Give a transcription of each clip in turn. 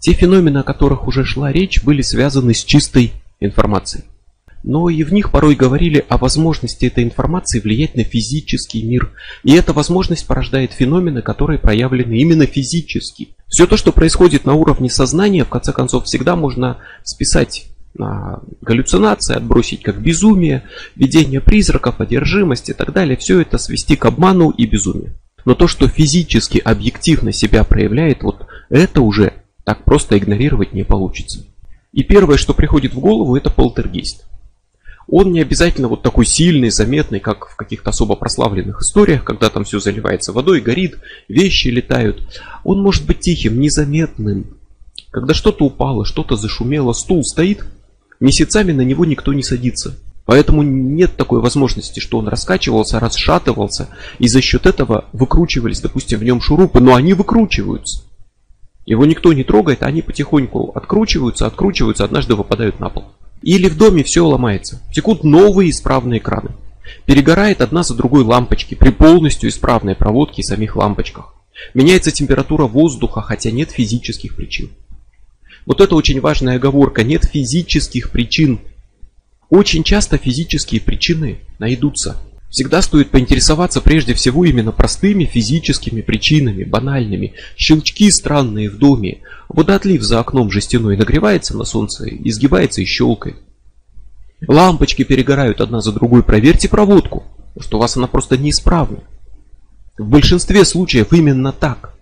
Те феномены, о которых уже шла речь, были связаны с чистой информацией. Но и в них порой говорили о возможности этой информации влиять на физический мир. И эта возможность порождает феномены, которые проявлены именно физически. Все то, что происходит на уровне сознания, в конце концов, всегда можно списать на галлюцинации, отбросить как безумие, видение призраков, одержимость и так далее. Все это свести к обману и безумию. Но то, что физически, объективно себя проявляет, вот это уже так просто игнорировать не получится. И первое, что приходит в голову, это полтергейст. Он не обязательно вот такой сильный, заметный, как в каких-то особо прославленных историях, когда там все заливается водой, горит, вещи летают. Он может быть тихим, незаметным. Когда что-то упало, что-то зашумело, стул стоит, месяцами на него никто не садится. Поэтому нет такой возможности, что он раскачивался, расшатывался, и за счет этого выкручивались, допустим, в нем шурупы, но они выкручиваются. Его никто не трогает, они потихоньку откручиваются, откручиваются, однажды выпадают на пол. Или в доме все ломается. Текут новые исправные краны. Перегорает одна за другой лампочки при полностью исправной проводке и самих лампочках. Меняется температура воздуха, хотя нет физических причин. Вот это очень важная оговорка. Нет физических причин. Очень часто физические причины найдутся. Всегда стоит поинтересоваться прежде всего именно простыми физическими причинами, банальными. Щелчки странные в доме. Водоотлив за окном жестяной нагревается на солнце, изгибается и щелкает. Лампочки перегорают одна за другой. Проверьте проводку, что у вас она просто неисправна. В большинстве случаев именно так.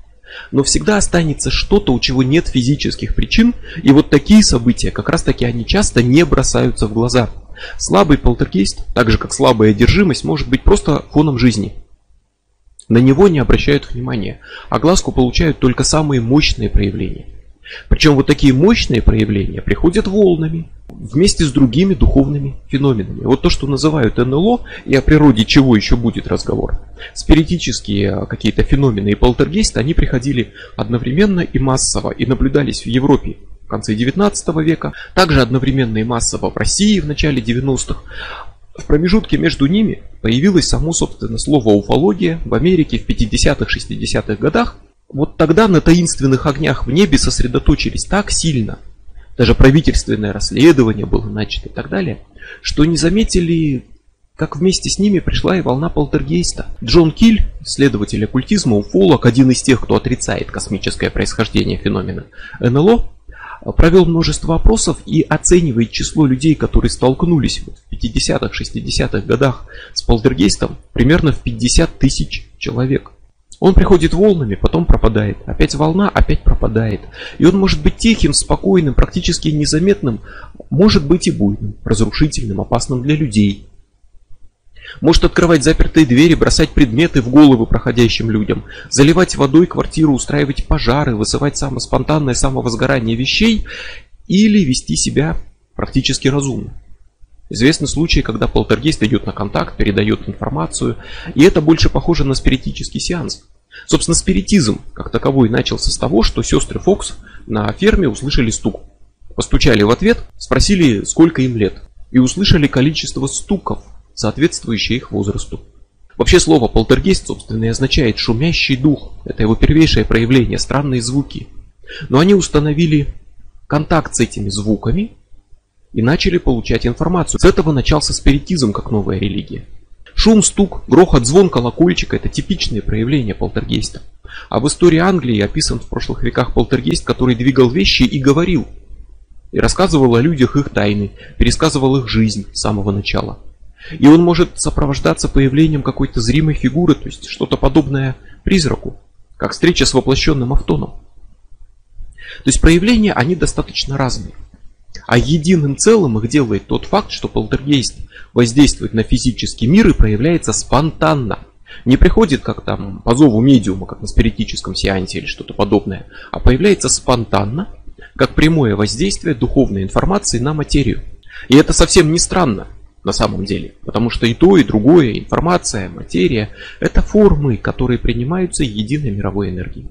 Но всегда останется что-то, у чего нет физических причин, и вот такие события, как раз таки они часто не бросаются в глаза. Слабый полтергейст, так же как слабая одержимость, может быть просто фоном жизни. На него не обращают внимания, а глазку получают только самые мощные проявления. Причем вот такие мощные проявления приходят волнами, вместе с другими духовными феноменами. Вот то, что называют НЛО, и о природе чего еще будет разговор. Спиритические какие-то феномены и полтергейсты, они приходили одновременно и массово, и наблюдались в Европе в конце 19 века, также одновременно и массово в России в начале 90-х. В промежутке между ними появилось само, собственно, слово уфология в Америке в 50-60-х годах. Вот тогда на таинственных огнях в небе сосредоточились так сильно, даже правительственное расследование было начато и так далее, что не заметили, как вместе с ними пришла и волна полтергейста. Джон Киль, исследователь оккультизма, уфолог, один из тех, кто отрицает космическое происхождение феномена НЛО, провел множество опросов и оценивает число людей, которые столкнулись в 50-х, 60-х годах с полтергейстом, примерно в 50 тысяч человек. Он приходит волнами, потом пропадает. Опять волна, опять пропадает. И он может быть тихим, спокойным, практически незаметным, может быть и буйным, разрушительным, опасным для людей. Может открывать запертые двери, бросать предметы в головы проходящим людям, заливать водой квартиру, устраивать пожары, вызывать самоспонтанное самовозгорание вещей или вести себя практически разумно. Известны случаи, когда полтергейст идет на контакт, передает информацию, и это больше похоже на спиритический сеанс. Собственно, спиритизм, как таковой, начался с того, что сестры Фокс на ферме услышали стук. Постучали в ответ, спросили, сколько им лет, и услышали количество стуков, соответствующее их возрасту. Вообще слово полтергейст, собственно, и означает шумящий дух. Это его первейшее проявление, странные звуки. Но они установили контакт с этими звуками и начали получать информацию. С этого начался спиритизм как новая религия. Шум, стук, грохот, звон колокольчика – это типичные проявления полтергейста. А в истории Англии описан в прошлых веках полтергейст, который двигал вещи и говорил. И рассказывал о людях их тайны, пересказывал их жизнь с самого начала. И он может сопровождаться появлением какой-то зримой фигуры, то есть что-то подобное призраку, как встреча с воплощенным автоном. То есть проявления, они достаточно разные. А единым целым их делает тот факт, что полтергейст воздействует на физический мир и проявляется спонтанно. Не приходит как там по зову медиума, как на спиритическом сеансе или что-то подобное, а появляется спонтанно, как прямое воздействие духовной информации на материю. И это совсем не странно на самом деле, потому что и то, и другое, информация, материя, это формы, которые принимаются единой мировой энергией.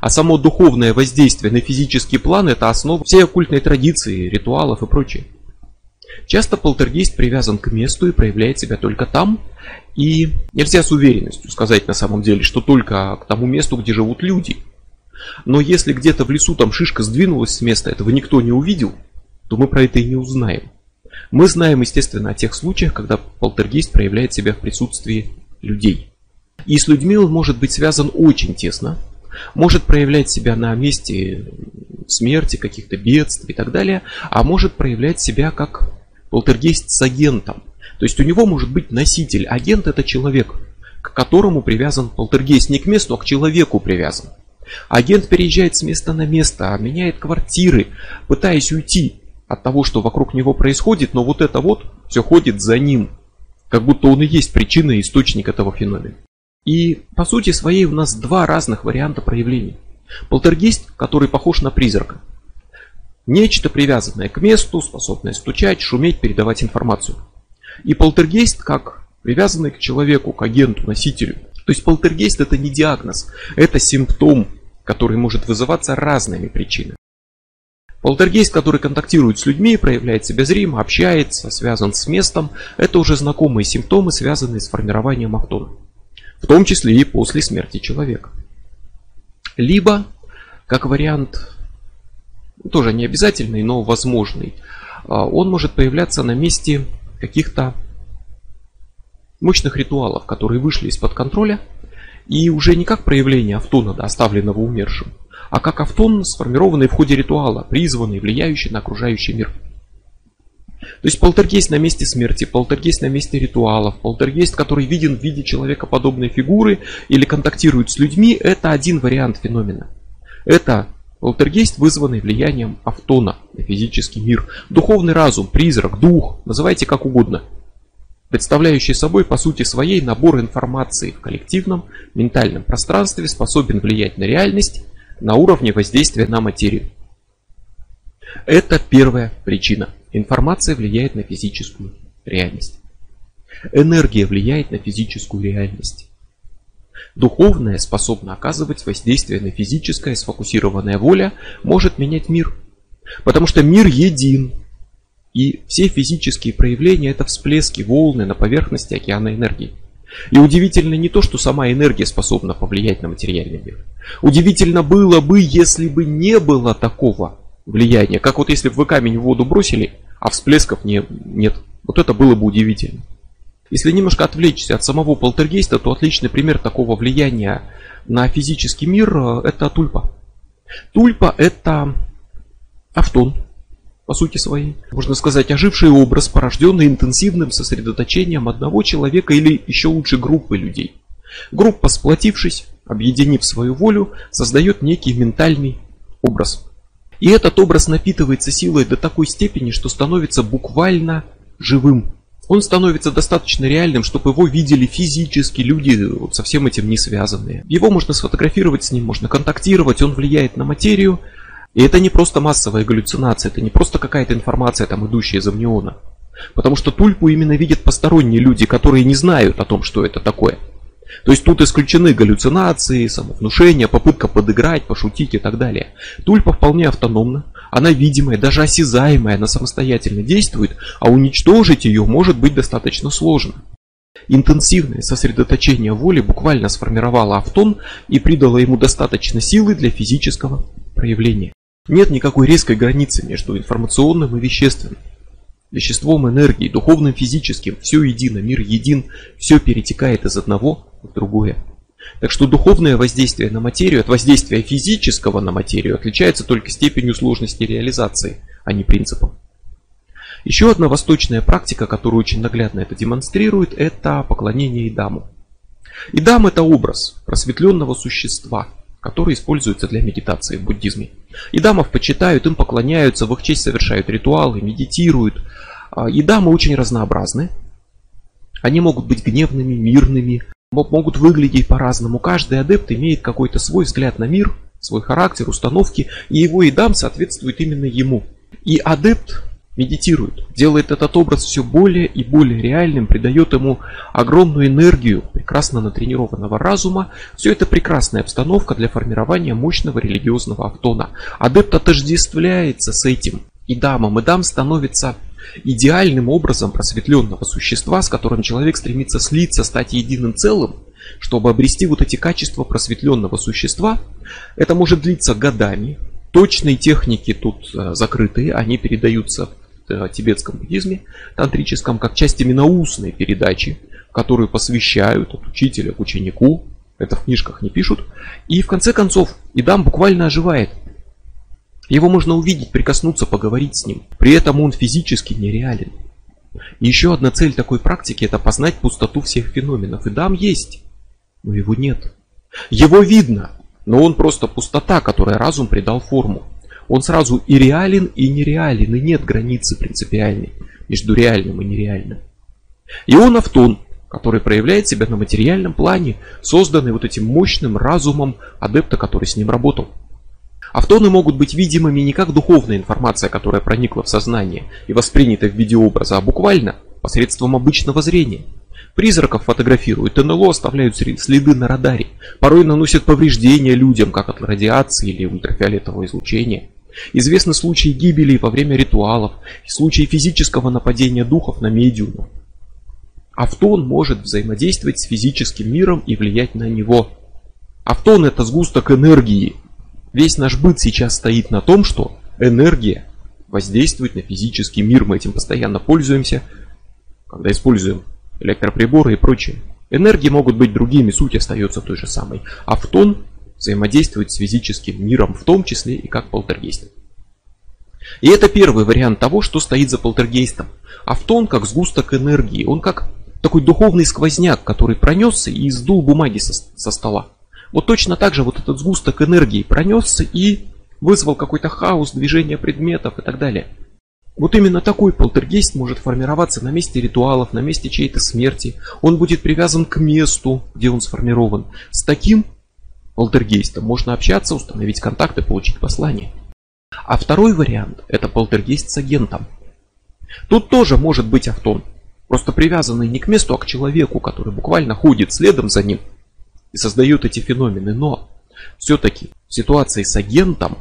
А само духовное воздействие на физический план – это основа всей оккультной традиции, ритуалов и прочее. Часто полтергейст привязан к месту и проявляет себя только там. И нельзя с уверенностью сказать на самом деле, что только к тому месту, где живут люди. Но если где-то в лесу там шишка сдвинулась с места, этого никто не увидел, то мы про это и не узнаем. Мы знаем, естественно, о тех случаях, когда полтергейст проявляет себя в присутствии людей. И с людьми он может быть связан очень тесно, может проявлять себя на месте смерти, каких-то бедствий и так далее, а может проявлять себя как полтергейст с агентом. То есть у него может быть носитель. Агент это человек, к которому привязан полтергейст. Не к месту, а к человеку привязан. Агент переезжает с места на место, меняет квартиры, пытаясь уйти от того, что вокруг него происходит, но вот это вот все ходит за ним. Как будто он и есть причина и источник этого феномена. И по сути своей у нас два разных варианта проявлений. Полтергейст, который похож на призрака. Нечто привязанное к месту, способное стучать, шуметь, передавать информацию. И полтергейст как привязанный к человеку, к агенту, носителю. То есть полтергейст это не диагноз, это симптом, который может вызываться разными причинами. Полтергейст, который контактирует с людьми, проявляет себя зримо, общается, связан с местом, это уже знакомые симптомы, связанные с формированием автона в том числе и после смерти человека. Либо, как вариант, тоже не обязательный, но возможный, а, он может появляться на месте каких-то мощных ритуалов, которые вышли из-под контроля, и уже не как проявление автона, оставленного умершим, а как автон, сформированный в ходе ритуала, призванный, влияющий на окружающий мир. То есть полтергейст на месте смерти, полтергейст на месте ритуалов, полтергейст, который виден в виде человекоподобной фигуры или контактирует с людьми, это один вариант феномена. Это полтергейст, вызванный влиянием автона на физический мир. Духовный разум, призрак, дух, называйте как угодно. Представляющий собой по сути своей набор информации в коллективном ментальном пространстве способен влиять на реальность на уровне воздействия на материю. Это первая причина. Информация влияет на физическую реальность. Энергия влияет на физическую реальность. Духовная способна оказывать воздействие на физическое, сфокусированная воля может менять мир. Потому что мир един. И все физические проявления это всплески, волны на поверхности океана энергии. И удивительно не то, что сама энергия способна повлиять на материальный мир. Удивительно было бы, если бы не было такого влияния. Как вот если бы вы камень в воду бросили, а всплесков не, нет. Вот это было бы удивительно. Если немножко отвлечься от самого полтергейста, то отличный пример такого влияния на физический мир э, это тульпа. Тульпа это автон, по сути своей. Можно сказать, оживший образ, порожденный интенсивным сосредоточением одного человека или еще лучше группы людей. Группа, сплотившись, объединив свою волю, создает некий ментальный образ. И этот образ напитывается силой до такой степени, что становится буквально живым. Он становится достаточно реальным, чтобы его видели физически люди, вот со всем этим не связанные. Его можно сфотографировать с ним, можно контактировать, он влияет на материю. И это не просто массовая галлюцинация, это не просто какая-то информация, там, идущая из амниона. Потому что тульпу именно видят посторонние люди, которые не знают о том, что это такое. То есть тут исключены галлюцинации, самовнушение, попытка подыграть, пошутить и так далее. Тульпа вполне автономна, она видимая, даже осязаемая, она самостоятельно действует, а уничтожить ее может быть достаточно сложно. Интенсивное сосредоточение воли буквально сформировало автон и придало ему достаточно силы для физического проявления. Нет никакой резкой границы между информационным и вещественным. Веществом, энергией, духовным, физическим, все едино, мир един, все перетекает из одного в другое. Так что духовное воздействие на материю от воздействия физического на материю отличается только степенью сложности реализации, а не принципом. Еще одна восточная практика, которая очень наглядно это демонстрирует, это поклонение Идаму. Идам это образ просветленного существа, который используется для медитации в буддизме. Идамов почитают, им поклоняются, в их честь совершают ритуалы, медитируют. А, идамы очень разнообразны. Они могут быть гневными, мирными, могут выглядеть по-разному. Каждый адепт имеет какой-то свой взгляд на мир, свой характер, установки, и его идам соответствует именно ему. И адепт медитирует, делает этот образ все более и более реальным, придает ему огромную энергию прекрасно натренированного разума. Все это прекрасная обстановка для формирования мощного религиозного автона. Адепт отождествляется с этим идамом. Идам становится идеальным образом просветленного существа, с которым человек стремится слиться, стать единым целым, чтобы обрести вот эти качества просветленного существа, это может длиться годами. Точные техники тут э, закрытые, они передаются э, тибетском буддизме, тантрическом, как часть именно устной передачи, которую посвящают от учителя к ученику, это в книжках не пишут. И в конце концов, Идам буквально оживает. Его можно увидеть, прикоснуться, поговорить с ним. При этом он физически нереален. Еще одна цель такой практики – это познать пустоту всех феноменов. Идам есть, но его нет. Его видно, но он просто пустота, которой разум придал форму. Он сразу и реален, и нереален, и нет границы принципиальной между реальным и нереальным. И он автон, который проявляет себя на материальном плане, созданный вот этим мощным разумом адепта, который с ним работал. Автоны могут быть видимыми не как духовная информация, которая проникла в сознание и воспринята в виде образа, а буквально посредством обычного зрения. Призраков фотографируют, НЛО оставляют следы на радаре, порой наносят повреждения людям, как от радиации или ультрафиолетового излучения. Известны случаи гибели во время ритуалов, случаи физического нападения духов на медиумов. Автон может взаимодействовать с физическим миром и влиять на него. Автон это сгусток энергии. Весь наш быт сейчас стоит на том, что энергия воздействует на физический мир. Мы этим постоянно пользуемся, когда используем электроприборы и прочее. Энергии могут быть другими, суть остается той же самой. Автон взаимодействует с физическим миром, в том числе и как полтергейст. И это первый вариант того, что стоит за полтергейстом. Автон как сгусток энергии, он как такой духовный сквозняк, который пронесся и сдул бумаги со, со стола. Вот точно так же вот этот сгусток энергии пронесся и вызвал какой-то хаос, движение предметов и так далее. Вот именно такой полтергейст может формироваться на месте ритуалов, на месте чьей-то смерти. Он будет привязан к месту, где он сформирован. С таким полтергейстом можно общаться, установить контакты, получить послание. А второй вариант – это полтергейст с агентом. Тут тоже может быть автон. Просто привязанный не к месту, а к человеку, который буквально ходит следом за ним и создает эти феномены. Но все-таки в ситуации с агентом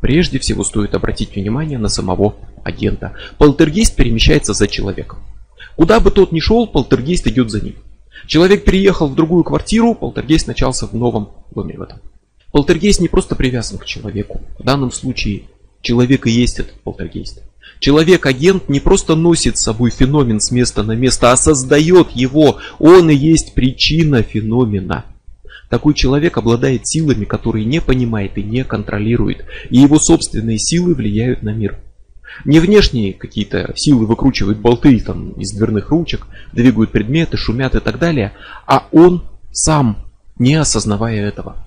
прежде всего стоит обратить внимание на самого агента. Полтергейст перемещается за человеком. Куда бы тот ни шел, полтергейст идет за ним. Человек переехал в другую квартиру, полтергейст начался в новом доме в этом. Полтергейст не просто привязан к человеку. В данном случае человек и есть этот полтергейст. Человек-агент не просто носит с собой феномен с места на место, а создает его. Он и есть причина феномена. Такой человек обладает силами, которые не понимает и не контролирует. И его собственные силы влияют на мир. Не внешние какие-то силы выкручивают болты там, из дверных ручек, двигают предметы, шумят и так далее, а он сам, не осознавая этого.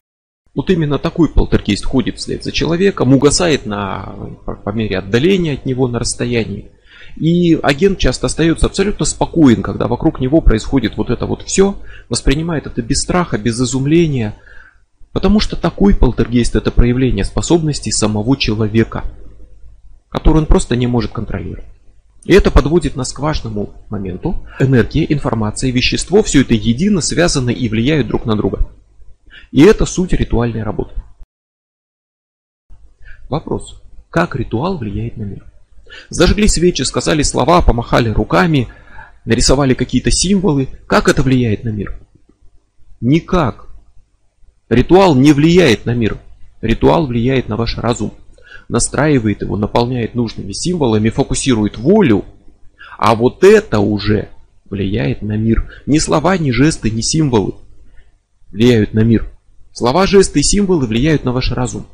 Вот именно такой полтергейст ходит вслед за человеком, угасает на, по мере отдаления от него на расстоянии. И агент часто остается абсолютно спокоен, когда вокруг него происходит вот это вот все, воспринимает это без страха, без изумления, потому что такой полтергейст это проявление способностей самого человека, который он просто не может контролировать. И это подводит нас к важному моменту. Энергия, информация, вещество, все это едино, связано и влияют друг на друга. И это суть ритуальной работы. Вопрос. Как ритуал влияет на мир? Зажгли свечи, сказали слова, помахали руками, нарисовали какие-то символы. Как это влияет на мир? Никак. Ритуал не влияет на мир. Ритуал влияет на ваш разум. Настраивает его, наполняет нужными символами, фокусирует волю. А вот это уже влияет на мир. Ни слова, ни жесты, ни символы влияют на мир. Слова, жесты и символы влияют на ваш разум.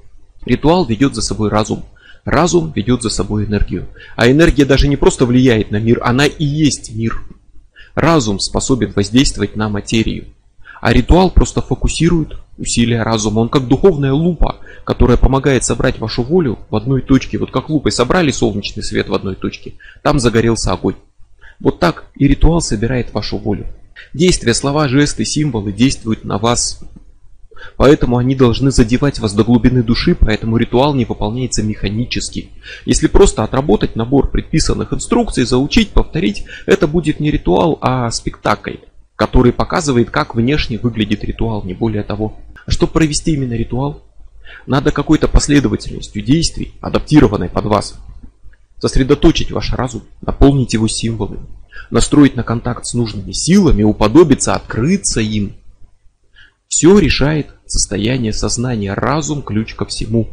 Ритуал ведет за собой разум. Разум ведет за собой энергию. А энергия даже не просто влияет на мир, она и есть мир. Разум способен воздействовать на материю. А ритуал просто фокусирует усилия разума. Он как духовная лупа, которая помогает собрать вашу волю в одной точке. Вот как лупой собрали солнечный свет в одной точке, там загорелся огонь. Вот так и ритуал собирает вашу волю. Действия, слова, жесты, символы действуют на вас Поэтому они должны задевать вас до глубины души, поэтому ритуал не выполняется механически. Если просто отработать набор предписанных инструкций, заучить, повторить, это будет не ритуал, а спектакль, который показывает, как внешне выглядит ритуал, не более того. Чтобы провести именно ритуал, надо какой-то последовательностью действий, адаптированной под вас, сосредоточить ваш разум, наполнить его символами, настроить на контакт с нужными силами, уподобиться, открыться им – Все решает состояние сознания, разум – ключ ко всему.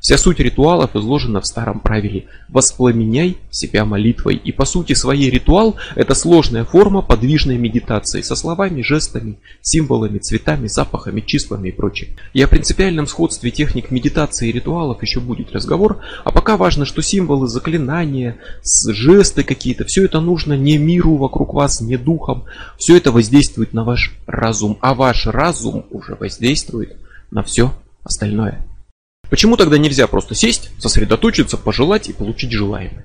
Вся суть ритуалов изложена в старом правиле «воспламеняй себя молитвой». И по сути своей ритуал – это сложная форма подвижной медитации со словами, жестами, символами, цветами, запахами, числами и прочим. И о принципиальном сходстве техник медитации и ритуалов еще будет разговор, а пока важно, что символы, заклинания, жесты какие-то, все это нужно не миру вокруг вас, не духом, все это воздействует на ваш разум, а ваш разум уже воздействует на все остальное. Почему тогда нельзя просто сесть, сосредоточиться, пожелать и получить желаемое?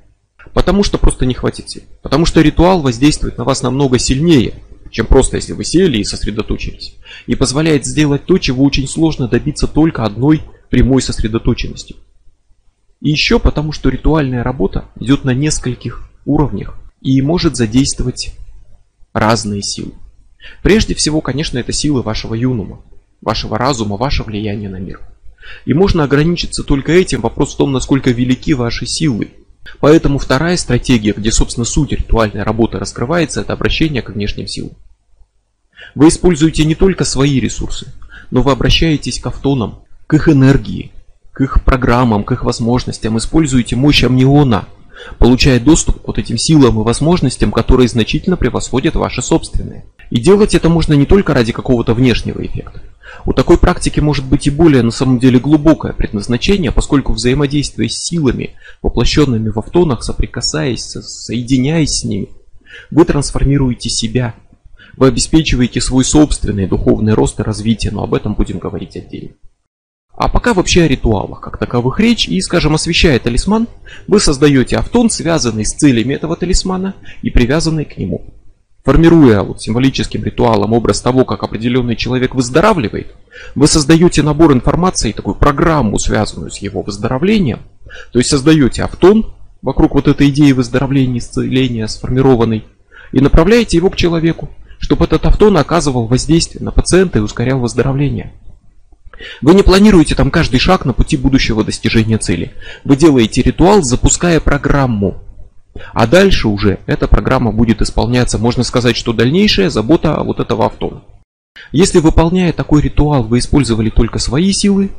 Потому что просто не хватит сил. Потому что ритуал воздействует на вас намного сильнее, чем просто если вы сели и сосредоточились. И позволяет сделать то, чего очень сложно добиться только одной прямой сосредоточенностью. И еще потому, что ритуальная работа идет на нескольких уровнях и может задействовать разные силы. Прежде всего, конечно, это силы вашего юнума, вашего разума, ваше влияние на мир. И можно ограничиться только этим, вопрос в том, насколько велики ваши силы. Поэтому вторая стратегия, где собственно суть ритуальной работы раскрывается, это обращение к внешним силам. Вы используете не только свои ресурсы, но вы обращаетесь к автонам, к их энергии, к их программам, к их возможностям, используете мощь амниона, получая доступ к вот этим силам и возможностям, которые значительно превосходят ваши собственные. И делать это можно не только ради какого-то внешнего эффекта. У такой практики может быть и более на самом деле глубокое предназначение, поскольку взаимодействуя с силами, воплощенными в автонах, соприкасаясь, соединяясь с ними, вы трансформируете себя, вы обеспечиваете свой собственный духовный рост и развитие, но об этом будем говорить отдельно. А пока вообще о ритуалах как таковых речь и, скажем, освещая талисман, вы создаете автон, связанный с целями этого талисмана и привязанный к нему. Формируя вот символическим ритуалом образ того, как определенный человек выздоравливает, вы создаете набор информации, такую программу, связанную с его выздоровлением, то есть создаете автон вокруг вот этой идеи выздоровления, исцеления сформированной, и направляете его к человеку, чтобы этот автон оказывал воздействие на пациента и ускорял выздоровление. Вы не планируете там каждый шаг на пути будущего достижения цели. Вы делаете ритуал, запуская программу, а дальше уже эта программа будет исполняться, можно сказать, что дальнейшая забота вот этого авто. Если выполняя такой ритуал вы использовали только свои силы,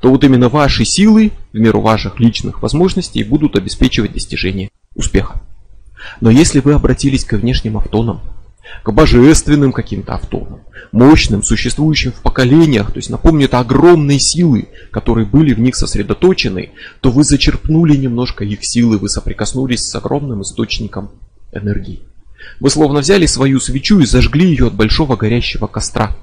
то вот именно ваши силы, в меру ваших личных возможностей, будут обеспечивать достижение успеха. Но если вы обратились к внешним автонам, к божественным каким-то автонам, мощным, существующим в поколениях, то есть напомню, это огромные силы, которые были в них сосредоточены, то вы зачерпнули немножко их силы, вы соприкоснулись с огромным источником энергии. Вы словно взяли свою свечу и зажгли ее от большого горящего костра.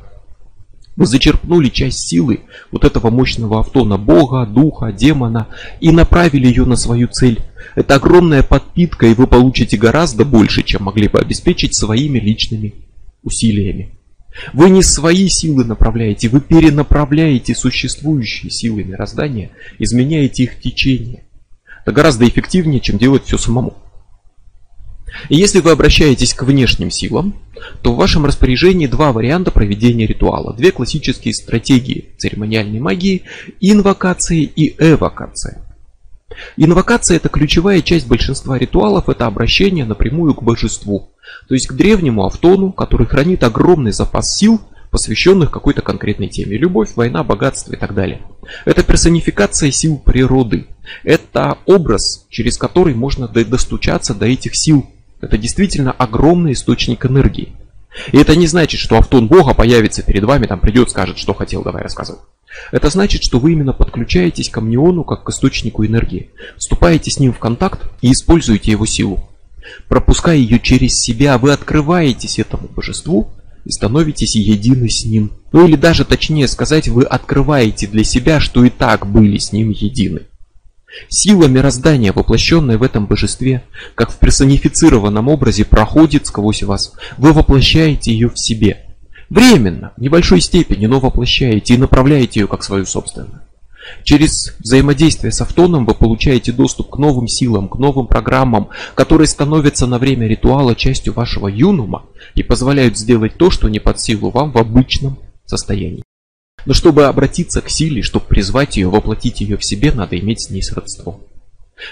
Вы зачерпнули часть силы вот этого мощного автона Бога, Духа, Демона и направили ее на свою цель. Это огромная подпитка, и вы получите гораздо больше, чем могли бы обеспечить своими личными усилиями. Вы не свои силы направляете, вы перенаправляете существующие силы мироздания, изменяете их течение. Это гораздо эффективнее, чем делать все самому. И если вы обращаетесь к внешним силам, то в вашем распоряжении два варианта проведения ритуала. Две классические стратегии церемониальной магии – инвокация и эвокация. Инвокация – это ключевая часть большинства ритуалов, это обращение напрямую к божеству, то есть к древнему автону, который хранит огромный запас сил, посвященных какой-то конкретной теме. Любовь, война, богатство и так далее. Это персонификация сил природы. Это образ, через который можно достучаться до этих сил. Это действительно огромный источник энергии. И это не значит, что автон Бога появится перед вами, там придет, скажет, что хотел, давай рассказывай. Это значит, что вы именно подключаетесь к амниону как к источнику энергии, вступаете с ним в контакт и используете его силу. Пропуская ее через себя, вы открываетесь этому божеству и становитесь едины с ним. Ну или даже точнее сказать, вы открываете для себя, что и так были с ним едины. Сила мироздания, воплощенная в этом божестве, как в персонифицированном образе, проходит сквозь вас. Вы воплощаете ее в себе. Временно, в небольшой степени, но воплощаете и направляете ее как свою собственную. Через взаимодействие с автоном вы получаете доступ к новым силам, к новым программам, которые становятся на время ритуала частью вашего юнума и позволяют сделать то, что не под силу вам в обычном состоянии. Но чтобы обратиться к силе, чтобы призвать ее, воплотить ее в себе, надо иметь с ней сродство.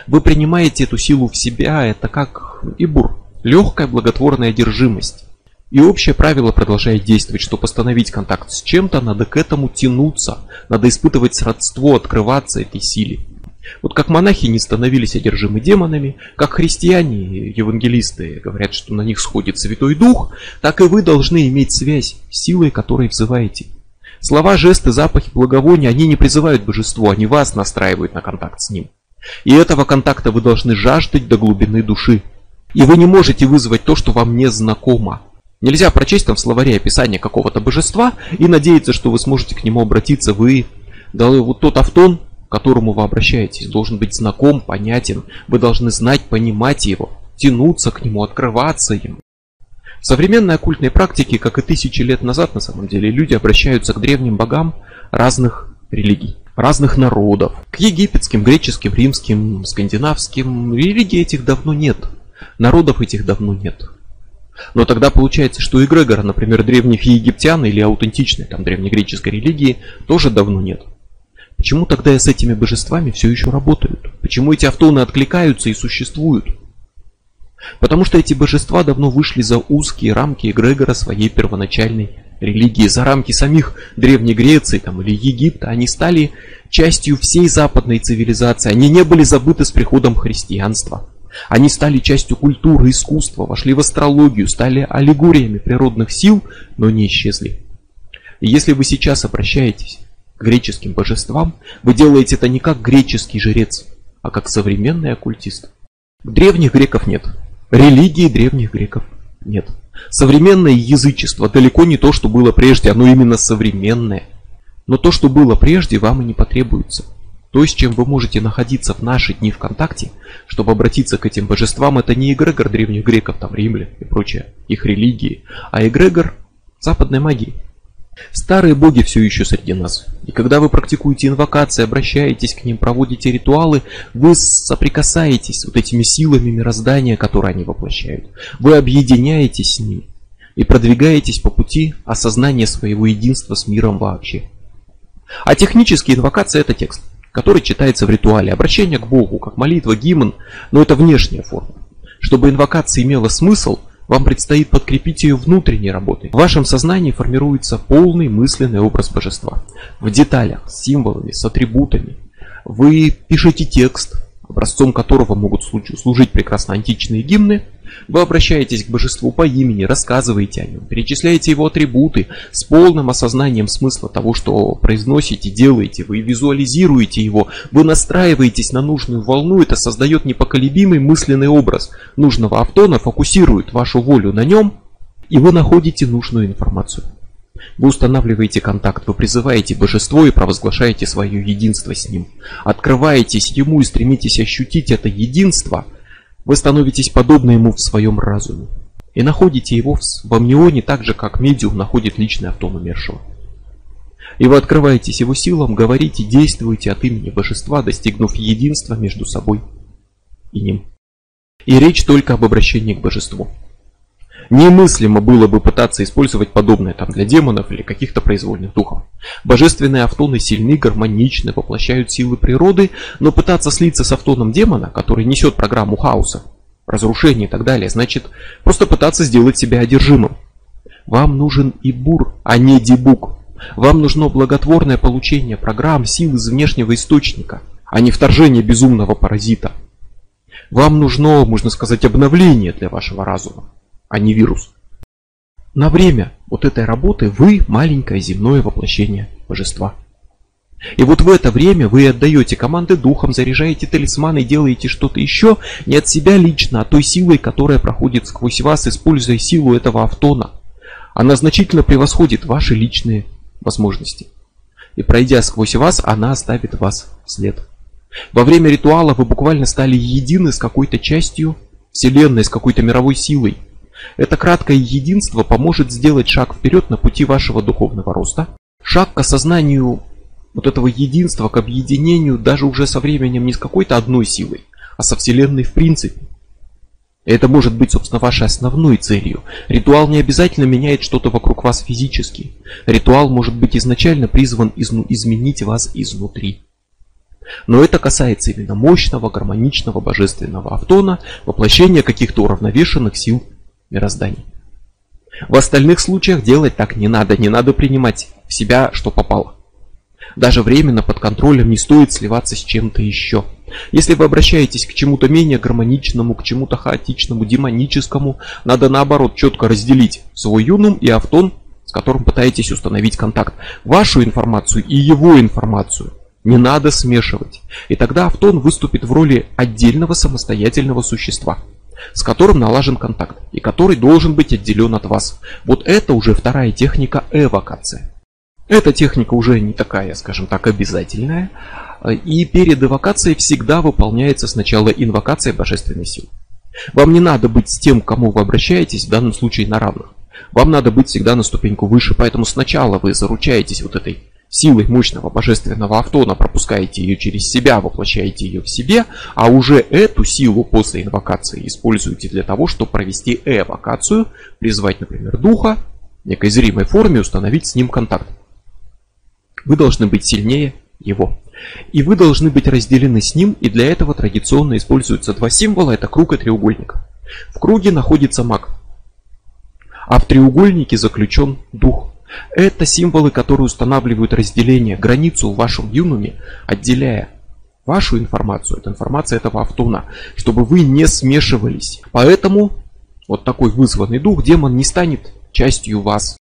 Вы принимаете эту силу в себя, это как ибур, легкая благотворная одержимость. И общее правило продолжает действовать, что постановить контакт с чем-то, надо к этому тянуться, надо испытывать сродство, открываться этой силе. Вот как монахи не становились одержимы демонами, как христиане, евангелисты говорят, что на них сходит Святой Дух, так и вы должны иметь связь с силой, которой взываете. Слова, жесты, запахи, благовония, они не призывают божество, они вас настраивают на контакт с ним. И этого контакта вы должны жаждать до глубины души. И вы не можете вызвать то, что вам не знакомо. Нельзя прочесть там в словаре описание какого-то божества и надеяться, что вы сможете к нему обратиться. Вы, да вот тот автон, к которому вы обращаетесь, должен быть знаком, понятен. Вы должны знать, понимать его, тянуться к нему, открываться ему. В современной оккультной практике, как и тысячи лет назад на самом деле, люди обращаются к древним богам разных религий, разных народов. К египетским, греческим, римским, скандинавским. Религий этих давно нет. Народов этих давно нет. Но тогда получается, что эгрегора, например, древних египтян или аутентичной там древнегреческой религии тоже давно нет. Почему тогда с этими божествами все еще работают? Почему эти автоны откликаются и существуют? Потому что эти божества давно вышли за узкие рамки эгрегора своей первоначальной религии, за рамки самих Древней Греции там, или Египта. Они стали частью всей западной цивилизации. Они не были забыты с приходом христианства. Они стали частью культуры, искусства, вошли в астрологию, стали аллегориями природных сил, но не исчезли. И если вы сейчас обращаетесь к греческим божествам, вы делаете это не как греческий жрец, а как современный оккультист. Древних греков нет. Религии древних греков нет. Современное язычество далеко не то, что было прежде, оно именно современное. Но то, что было прежде, вам и не потребуется. То, с чем вы можете находиться в наши дни в контакте, чтобы обратиться к этим божествам, это не эгрегор древних греков, там римлян и прочее, их религии, а эгрегор западной магии. Старые боги все еще среди нас. И когда вы практикуете инвокации, обращаетесь к ним, проводите ритуалы, вы соприкасаетесь вот этими силами мироздания, которые они воплощают. Вы объединяетесь с ними и продвигаетесь по пути осознания своего единства с миром вообще. А технические инвокации это текст который читается в ритуале. Обращение к Богу, как молитва, гимн, но это внешняя форма. Чтобы инвокация имела смысл, вам предстоит подкрепить ее внутренней работой. В вашем сознании формируется полный мысленный образ божества. В деталях, с символами, с атрибутами. Вы пишете текст, образцом которого могут служить прекрасно античные гимны, вы обращаетесь к божеству по имени, рассказываете о нем, перечисляете его атрибуты с полным осознанием смысла того, что произносите, делаете, вы визуализируете его, вы настраиваетесь на нужную волну, это создает непоколебимый мысленный образ. Нужного автона, фокусирует вашу волю на нем, и вы находите нужную информацию. Вы устанавливаете контакт, вы призываете божество и провозглашаете свое единство с ним. Открываетесь ему и стремитесь ощутить это единство – вы становитесь подобны ему в своем разуме и находите его в амнионе так же, как медиум находит личный автом умершего. И вы открываетесь его силам, говорите, действуете от имени божества, достигнув единства между собой и ним. И речь только об обращении к божеству. Немыслимо было бы пытаться использовать подобное там для демонов или каких-то произвольных духов. Божественные автоны сильны, гармоничны, воплощают силы природы, но пытаться слиться с автоном демона, который несет программу хаоса, разрушения и так далее, значит просто пытаться сделать себя одержимым. Вам нужен Ибур, а не Дибук. Вам нужно благотворное получение программ, сил из внешнего источника, а не вторжение безумного паразита. Вам нужно, можно сказать, обновление для вашего разума а не вирус. На время вот этой работы вы маленькое земное воплощение божества. И вот в это время вы отдаете команды духом, заряжаете талисманы, делаете что-то еще не от себя лично, а той силой, которая проходит сквозь вас, используя силу этого автона. Она значительно превосходит ваши личные возможности. И пройдя сквозь вас, она оставит вас след. Во время ритуала вы буквально стали едины с какой-то частью Вселенной, с какой-то мировой силой. Это краткое единство поможет сделать шаг вперед на пути вашего духовного роста. Шаг к осознанию вот этого единства, к объединению даже уже со временем не с какой-то одной силой, а со Вселенной в принципе. Это может быть, собственно, вашей основной целью. Ритуал не обязательно меняет что-то вокруг вас физически. Ритуал может быть изначально призван изменить вас изнутри. Но это касается именно мощного, гармоничного, божественного автона, воплощения каких-то уравновешенных сил мирозданий. В остальных случаях делать так не надо, не надо принимать в себя, что попало. Даже временно под контролем не стоит сливаться с чем-то еще. Если вы обращаетесь к чему-то менее гармоничному, к чему-то хаотичному, демоническому, надо наоборот четко разделить свой юнум и автон, с которым пытаетесь установить контакт. Вашу информацию и его информацию не надо смешивать. И тогда автон выступит в роли отдельного самостоятельного существа с которым налажен контакт и который должен быть отделен от вас. Вот это уже вторая техника эвокации. Эта техника уже не такая, скажем так, обязательная. И перед эвокацией всегда выполняется сначала инвокация божественной силы. Вам не надо быть с тем, к кому вы обращаетесь, в данном случае на равных. Вам надо быть всегда на ступеньку выше, поэтому сначала вы заручаетесь вот этой силой мощного божественного автона, пропускаете ее через себя, воплощаете ее в себе, а уже эту силу после инвокации используете для того, чтобы провести эвокацию, призвать, например, духа, в некой зримой форме установить с ним контакт. Вы должны быть сильнее его. И вы должны быть разделены с ним, и для этого традиционно используются два символа, это круг и треугольник. В круге находится маг, а в треугольнике заключен дух. Это символы, которые устанавливают разделение, границу в вашем юнуме, отделяя вашу информацию от информации этого автона, чтобы вы не смешивались. Поэтому вот такой вызванный дух, демон не станет частью вас.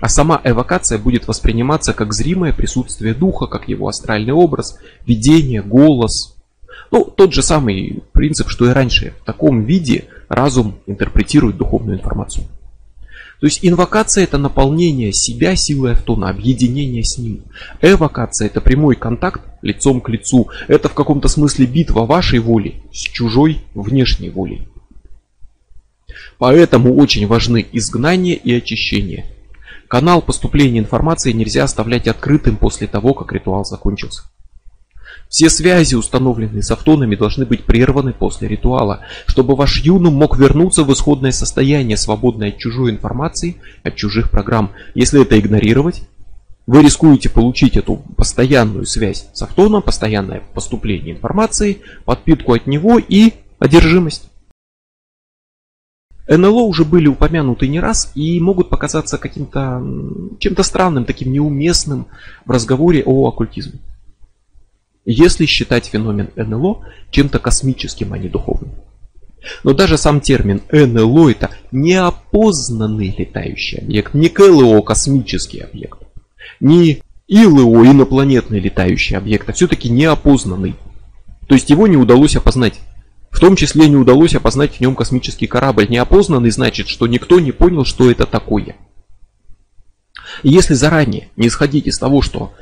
А сама эвокация будет восприниматься как зримое присутствие духа, как его астральный образ, видение, голос. Ну, тот же самый принцип, что и раньше. В таком виде разум интерпретирует духовную информацию. То есть инвокация это наполнение себя силой автона, объединение с ним. Эвокация это прямой контакт лицом к лицу. Это в каком-то смысле битва вашей воли с чужой внешней волей. Поэтому очень важны изгнание и очищение. Канал поступления информации нельзя оставлять открытым после того, как ритуал закончился. Все связи, установленные с автонами, должны быть прерваны после ритуала, чтобы ваш юнум мог вернуться в исходное состояние, свободное от чужой информации, от чужих программ. Если это игнорировать, вы рискуете получить эту постоянную связь с автоном, постоянное поступление информации, подпитку от него и одержимость. НЛО уже были упомянуты не раз и могут показаться каким-то чем-то странным, таким неуместным в разговоре о оккультизме если считать феномен НЛО чем-то космическим, а не духовным. Но даже сам термин НЛО это неопознанный летающий объект, не КЛО космический объект, не ИЛО инопланетный летающий объект, а все-таки неопознанный. То есть его не удалось опознать. В том числе не удалось опознать в нем космический корабль. Неопознанный значит, что никто не понял, что это такое. И если заранее не исходить из того, что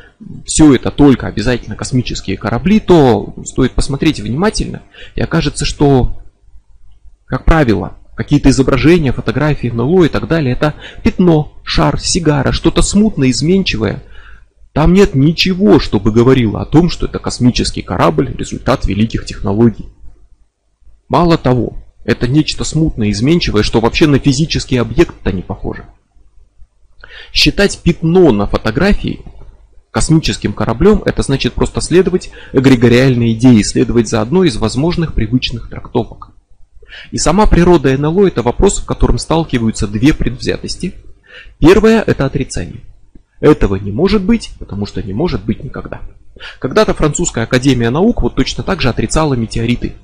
все это только обязательно космические корабли, то стоит посмотреть внимательно и окажется, что, как правило, какие-то изображения, фотографии, НЛО и так далее, это пятно, шар, сигара, что-то смутное, изменчивое. Там нет ничего, чтобы говорило о том, что это космический корабль, результат великих технологий. Мало того, это нечто смутное, изменчивое, что вообще на физический объект-то не похоже. Считать пятно на фотографии космическим кораблем, это значит просто следовать эгрегориальной идее, следовать за одной из возможных привычных трактовок. И сама природа НЛО это вопрос, в котором сталкиваются две предвзятости. Первое это отрицание. Этого не может быть, потому что не может быть никогда. Когда-то французская академия наук вот точно так же отрицала метеориты.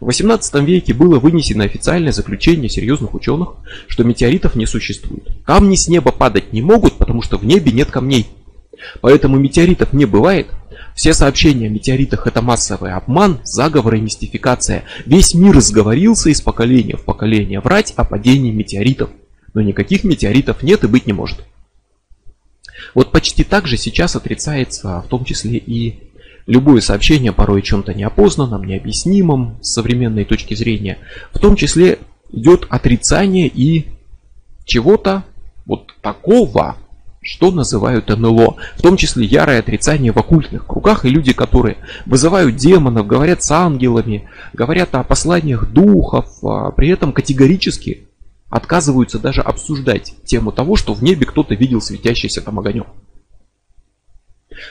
В 18 веке было вынесено официальное заключение серьезных ученых, что метеоритов не существует. Камни с неба падать не могут, потому что в небе нет камней. Поэтому метеоритов не бывает. Все сообщения о метеоритах это массовый обман, заговор и мистификация. Весь мир сговорился из поколения в поколение врать о падении метеоритов. Но никаких метеоритов нет и быть не может. Вот почти так же сейчас отрицается в том числе и любое сообщение порой чем-то неопознанном, необъяснимом с современной точки зрения. В том числе идет отрицание и чего-то вот такого, что называют НЛО, в том числе ярое отрицание в оккультных кругах и люди, которые вызывают демонов, говорят с ангелами, говорят о посланиях духов, а при этом категорически отказываются даже обсуждать тему того, что в небе кто-то видел светящийся там огонек.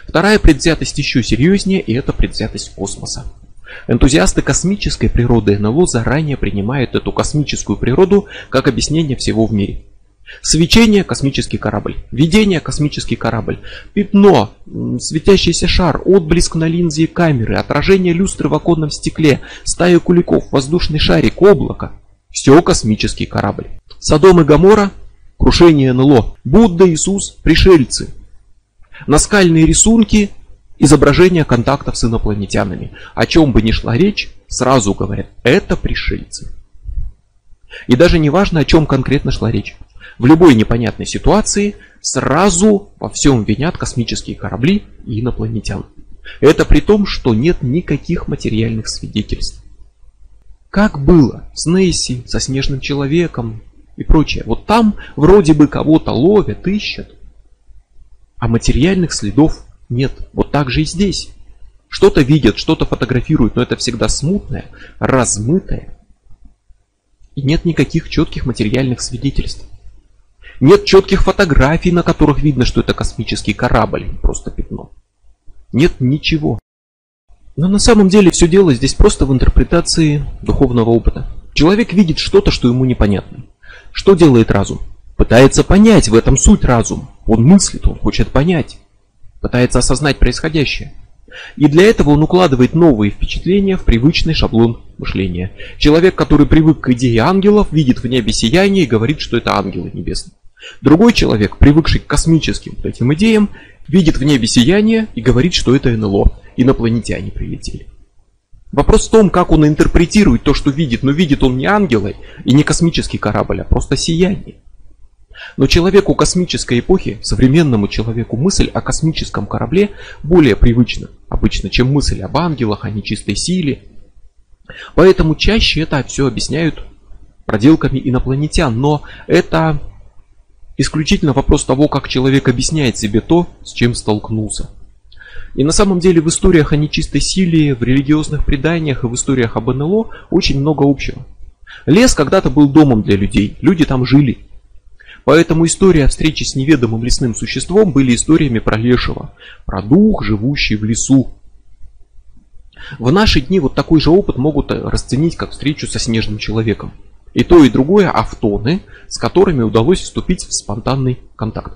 Вторая предвзятость еще серьезнее, и это предвзятость космоса. Энтузиасты космической природы НЛО заранее принимают эту космическую природу как объяснение всего в мире. Свечение – космический корабль. Видение – космический корабль. Пятно, светящийся шар, отблеск на линзе камеры, отражение люстры в оконном стекле, стая куликов, воздушный шарик, облако. Все космический корабль. Содом и Гамора – крушение НЛО. Будда, Иисус – пришельцы. Наскальные рисунки – изображение контактов с инопланетянами. О чем бы ни шла речь, сразу говорят – это пришельцы. И даже не важно, о чем конкретно шла речь. В любой непонятной ситуации сразу во всем винят космические корабли и инопланетян. Это при том, что нет никаких материальных свидетельств. Как было с Нейси, со Снежным Человеком и прочее. Вот там вроде бы кого-то ловят, ищут, а материальных следов нет. Вот так же и здесь. Что-то видят, что-то фотографируют, но это всегда смутное, размытое. И нет никаких четких материальных свидетельств. Нет четких фотографий, на которых видно, что это космический корабль, просто пятно. Нет ничего. Но на самом деле все дело здесь просто в интерпретации духовного опыта. Человек видит что-то, что ему непонятно. Что делает разум? Пытается понять, в этом суть разум. Он мыслит, он хочет понять. Пытается осознать происходящее. И для этого он укладывает новые впечатления в привычный шаблон мышления. Человек, который привык к идее ангелов, видит в небе сияние и говорит, что это ангелы небесные. Другой человек, привыкший к космическим вот этим идеям, видит в небе сияние и говорит, что это НЛО, инопланетяне прилетели. Вопрос в том, как он интерпретирует то, что видит, но видит он не ангелы и не космический корабль, а просто сияние. Но человеку космической эпохи, современному человеку, мысль о космическом корабле более привычна обычно, чем мысль об ангелах, о нечистой силе. Поэтому чаще это все объясняют проделками инопланетян. Но это исключительно вопрос того, как человек объясняет себе то, с чем столкнулся. И на самом деле в историях о нечистой силе, в религиозных преданиях и в историях об НЛО очень много общего. Лес когда-то был домом для людей, люди там жили. Поэтому истории о встрече с неведомым лесным существом были историями про лешего, про дух, живущий в лесу. В наши дни вот такой же опыт могут расценить как встречу со снежным человеком. И то, и другое автоны, с которыми удалось вступить в спонтанный контакт.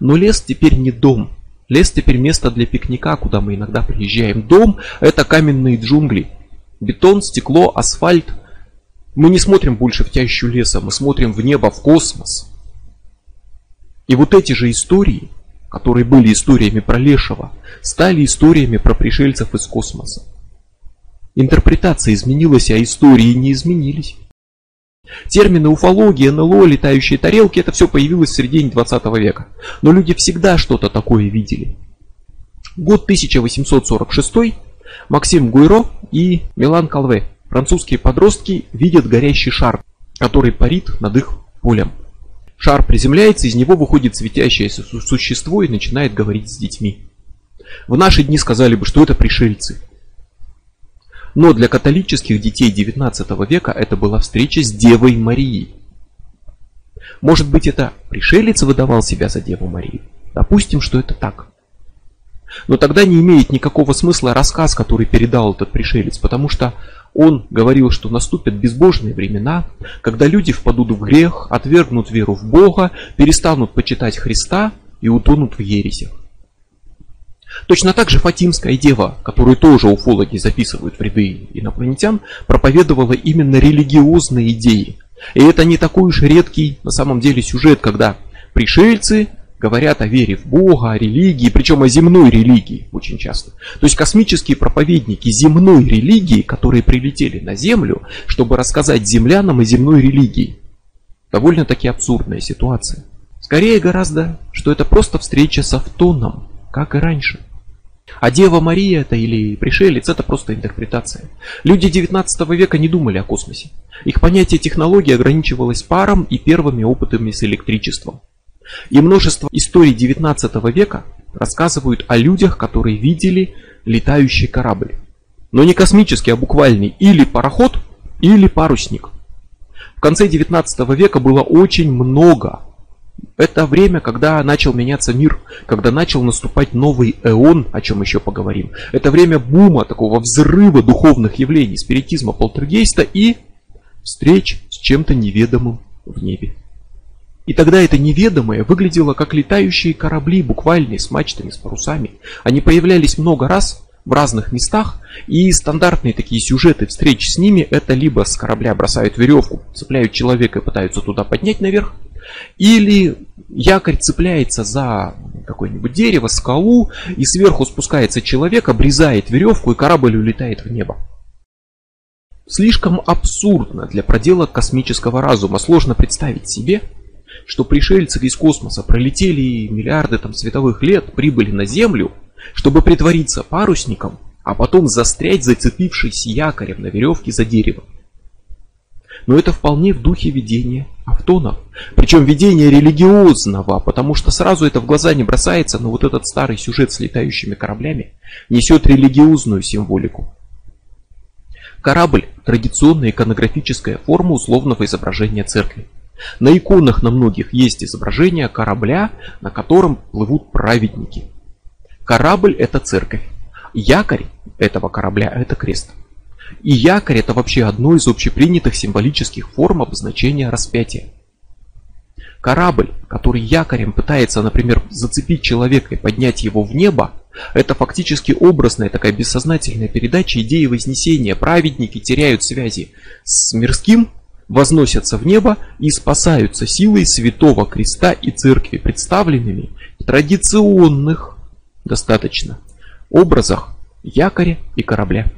Но лес теперь не дом. Лес теперь место для пикника, куда мы иногда приезжаем. Дом – это каменные джунгли. Бетон, стекло, асфальт. Мы не смотрим больше в тящу леса, мы смотрим в небо, в космос. И вот эти же истории, которые были историями про Лешего, стали историями про пришельцев из космоса. Интерпретация изменилась, а истории не изменились. Термины уфология, НЛО, летающие тарелки, это все появилось в середине 20 века. Но люди всегда что-то такое видели. Год 1846, Максим Гуйро и Милан Калве, французские подростки, видят горящий шар, который парит над их полем. Шар приземляется, из него выходит светящееся существо и начинает говорить с детьми. В наши дни сказали бы, что это пришельцы. Но для католических детей XIX века это была встреча с Девой Марией. Может быть это пришелец выдавал себя за Деву Марию? Допустим, что это так. Но тогда не имеет никакого смысла рассказ, который передал этот пришелец, потому что он говорил, что наступят безбожные времена, когда люди впадут в грех, отвергнут веру в Бога, перестанут почитать Христа и утонут в ересях. Точно так же Фатимская дева, которую тоже уфологи записывают в ряды инопланетян, проповедовала именно религиозные идеи. И это не такой уж редкий на самом деле сюжет, когда пришельцы говорят о вере в Бога, о религии, причем о земной религии очень часто. То есть космические проповедники земной религии, которые прилетели на Землю, чтобы рассказать землянам о земной религии. Довольно-таки абсурдная ситуация. Скорее гораздо, что это просто встреча с автоном, как и раньше. А Дева Мария это или пришелец, это просто интерпретация. Люди 19 века не думали о космосе. Их понятие технологии ограничивалось паром и первыми опытами с электричеством. И множество историй 19 века рассказывают о людях, которые видели летающий корабль. Но не космический, а буквальный. Или пароход, или парусник. В конце 19 века было очень много. Это время, когда начал меняться мир, когда начал наступать новый эон, о чем еще поговорим. Это время бума, такого взрыва духовных явлений, спиритизма, полтергейста и встреч с чем-то неведомым в небе. И тогда это неведомое выглядело как летающие корабли, буквально с мачтами, с парусами. Они появлялись много раз в разных местах, и стандартные такие сюжеты встреч с ними это либо с корабля бросают веревку, цепляют человека и пытаются туда поднять наверх, или якорь цепляется за какое-нибудь дерево, скалу, и сверху спускается человек, обрезает веревку, и корабль улетает в небо. Слишком абсурдно для проделок космического разума. Сложно представить себе, что пришельцы из космоса пролетели миллиарды там световых лет, прибыли на Землю, чтобы притвориться парусником, а потом застрять, зацепившись якорем на веревке за деревом. Но это вполне в духе видения Автонов. Причем видения религиозного, потому что сразу это в глаза не бросается, но вот этот старый сюжет с летающими кораблями несет религиозную символику. Корабль – традиционная иконографическая форма условного изображения церкви. На иконах на многих есть изображение корабля, на котором плывут праведники. Корабль – это церковь. Якорь этого корабля – это крест. И якорь – это вообще одно из общепринятых символических форм обозначения распятия. Корабль, который якорем пытается, например, зацепить человека и поднять его в небо, это фактически образная такая бессознательная передача идеи вознесения. Праведники теряют связи с мирским, возносятся в небо и спасаются силой Святого Креста и Церкви, представленными в традиционных, достаточно, образах якоря и корабля.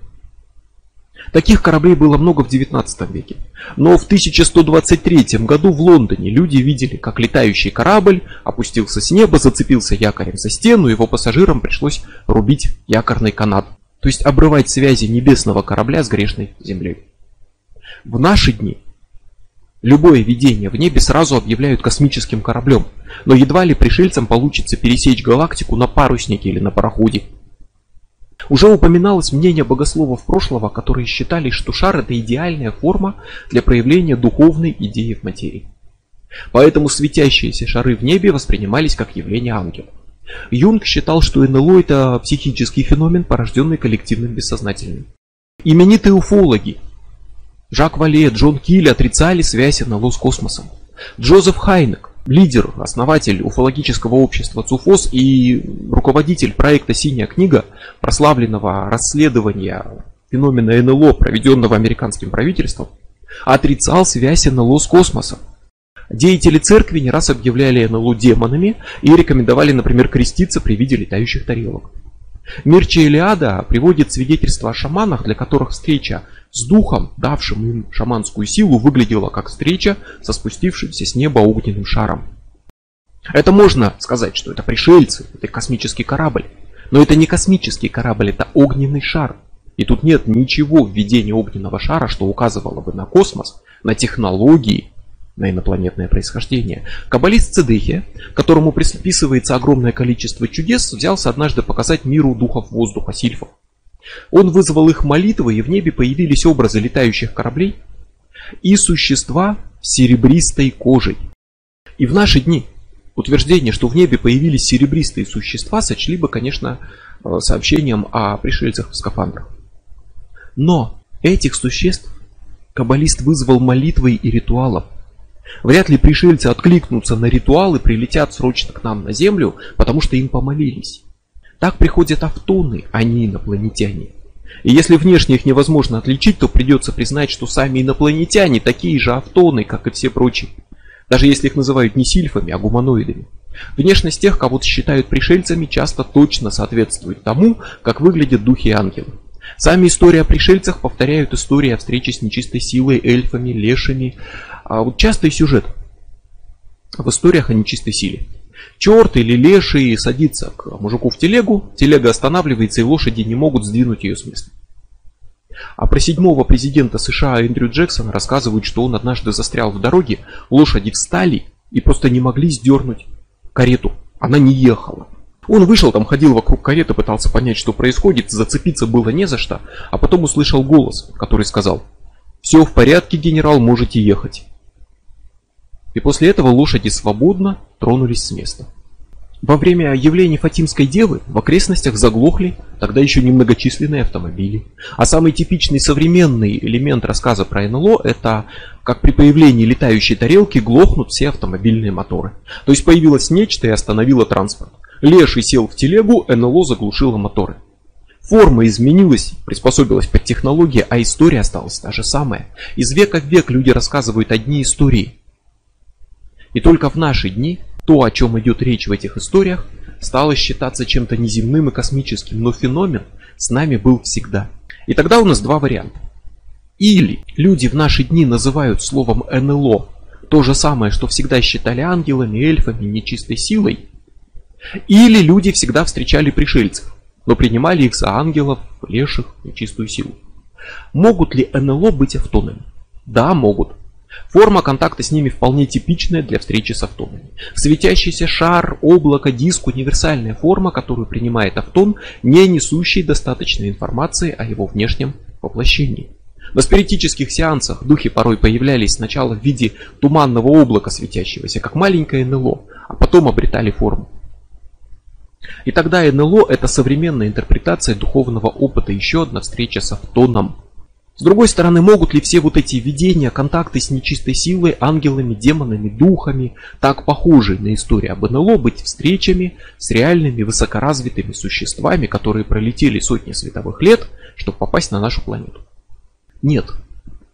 Таких кораблей было много в 19 веке. Но в 1123 году в Лондоне люди видели, как летающий корабль опустился с неба, зацепился якорем за стену, его пассажирам пришлось рубить якорный канат. То есть обрывать связи небесного корабля с грешной землей. В наши дни любое видение в небе сразу объявляют космическим кораблем, но едва ли пришельцам получится пересечь галактику на паруснике или на пароходе. Уже упоминалось мнение богословов прошлого, которые считали, что шар это идеальная форма для проявления духовной идеи в материи. Поэтому светящиеся шары в небе воспринимались как явление ангелов. Юнг считал, что НЛО это психический феномен, порожденный коллективным бессознательным. Именитые уфологи Жак Вале, Джон Килли отрицали связь НЛО с космосом. Джозеф Хайнек лидер, основатель уфологического общества ЦУФОС и руководитель проекта «Синяя книга», прославленного расследования феномена НЛО, проведенного американским правительством, отрицал связь НЛО с космосом. Деятели церкви не раз объявляли НЛО демонами и рекомендовали, например, креститься при виде летающих тарелок. Мирча Илиада приводит свидетельства о шаманах, для которых встреча с духом, давшим им шаманскую силу, выглядела как встреча со спустившимся с неба огненным шаром. Это можно сказать, что это пришельцы, это космический корабль. Но это не космический корабль, это огненный шар. И тут нет ничего в видении огненного шара, что указывало бы на космос, на технологии, на инопланетное происхождение. Каббалист Цедехия, которому приписывается огромное количество чудес, взялся однажды показать миру духов воздуха, сильфов. Он вызвал их молитвы, и в небе появились образы летающих кораблей и существа с серебристой кожей. И в наши дни утверждение, что в небе появились серебристые существа, сочли бы, конечно, э, сообщением о пришельцах в скафандрах. Но этих существ каббалист вызвал молитвой и ритуалом. Вряд ли пришельцы откликнутся на ритуалы, прилетят срочно к нам на Землю, потому что им помолились. Так приходят автоны, а не инопланетяне. И если внешне их невозможно отличить, то придется признать, что сами инопланетяне такие же автоны, как и все прочие. Даже если их называют не сильфами, а гуманоидами. Внешность тех, кого считают пришельцами, часто точно соответствует тому, как выглядят духи и ангелы. Сами истории о пришельцах повторяют истории о встрече с нечистой силой, эльфами, лешами. А вот частый сюжет в историях о нечистой силе. Черт или леший садится к мужику в телегу, телега останавливается и лошади не могут сдвинуть ее с места. А про седьмого президента США Эндрю Джексона рассказывают, что он однажды застрял в дороге, лошади встали и просто не могли сдернуть карету. Она не ехала. Он вышел, там ходил вокруг кареты, пытался понять, что происходит, зацепиться было не за что, а потом услышал голос, который сказал «Все в порядке, генерал, можете ехать». И после этого лошади свободно тронулись с места. Во время явления Фатимской девы в окрестностях заглохли тогда еще немногочисленные автомобили. А самый типичный современный элемент рассказа про НЛО это как при появлении летающей тарелки глохнут все автомобильные моторы. То есть появилось нечто и остановило транспорт. Леший сел в телегу, НЛО заглушило моторы. Форма изменилась, приспособилась под технологии, а история осталась та же самая. Из века в век люди рассказывают одни истории. И только в наши дни то, о чем идет речь в этих историях, стало считаться чем-то неземным и космическим, но феномен с нами был всегда. И тогда у нас два варианта. Или люди в наши дни называют словом НЛО то же самое, что всегда считали ангелами, эльфами, нечистой силой. Или люди всегда встречали пришельцев, но принимали их за ангелов, леших, нечистую силу. Могут ли НЛО быть автонами? Да, могут. Форма контакта с ними вполне типичная для встречи с автонами. Светящийся шар, облако, диск – универсальная форма, которую принимает автон, не несущий достаточной информации о его внешнем воплощении. На спиритических сеансах духи порой появлялись сначала в виде туманного облака светящегося, как маленькое НЛО, а потом обретали форму. И тогда НЛО – это современная интерпретация духовного опыта, еще одна встреча с автоном. С другой стороны, могут ли все вот эти видения, контакты с нечистой силой, ангелами, демонами, духами, так похожие на историю об НЛО, быть встречами с реальными высокоразвитыми существами, которые пролетели сотни световых лет, чтобы попасть на нашу планету? Нет.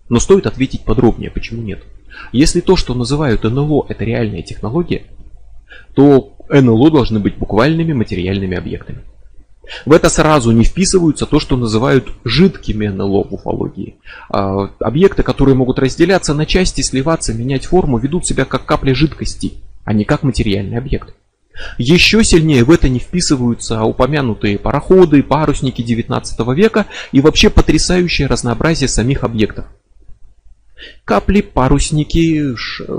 Но стоит ответить подробнее, почему нет. Если то, что называют НЛО, это реальная технология, то НЛО должны быть буквальными материальными объектами. В это сразу не вписываются то, что называют жидкими НЛО в уфологии. А, объекты, которые могут разделяться на части, сливаться, менять форму, ведут себя как капля жидкости, а не как материальный объект. Еще сильнее в это не вписываются упомянутые пароходы, парусники 19 века и вообще потрясающее разнообразие самих объектов. Капли, парусники,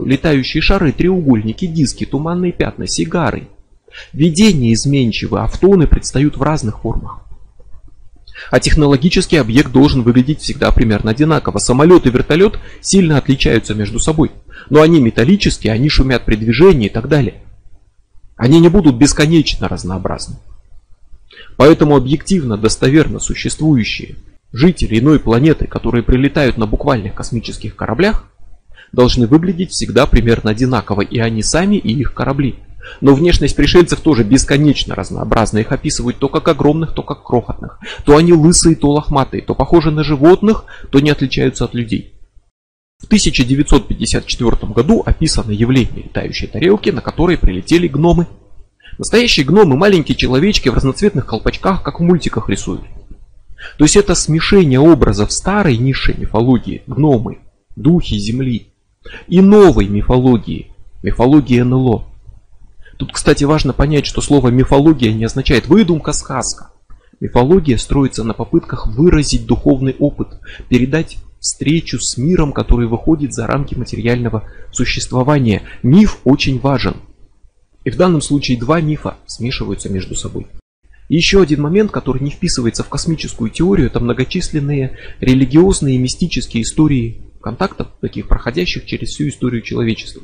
летающие шары, треугольники, диски, туманные пятна, сигары. Видения изменчивы, автоны предстают в разных формах. А технологический объект должен выглядеть всегда примерно одинаково. Самолет и вертолет сильно отличаются между собой. Но они металлические, они шумят при движении и так далее. Они не будут бесконечно разнообразны. Поэтому объективно достоверно существующие жители иной планеты, которые прилетают на буквальных космических кораблях, должны выглядеть всегда примерно одинаково, и они сами, и их корабли. Но внешность пришельцев тоже бесконечно разнообразна. Их описывают то как огромных, то как крохотных. То они лысые, то лохматые, то похожи на животных, то не отличаются от людей. В 1954 году описано явление летающей тарелки, на которой прилетели гномы. Настоящие гномы, маленькие человечки в разноцветных колпачках, как в мультиках рисуют. То есть это смешение образов старой низшей мифологии, гномы, духи земли, и новой мифологии, мифологии НЛО. Тут, кстати, важно понять, что слово мифология не означает выдумка, сказка. Мифология строится на попытках выразить духовный опыт, передать встречу с миром, который выходит за рамки материального существования. Миф очень важен. И в данном случае два мифа смешиваются между собой. И еще один момент, который не вписывается в космическую теорию, это многочисленные религиозные и мистические истории контактов, таких проходящих через всю историю человечества.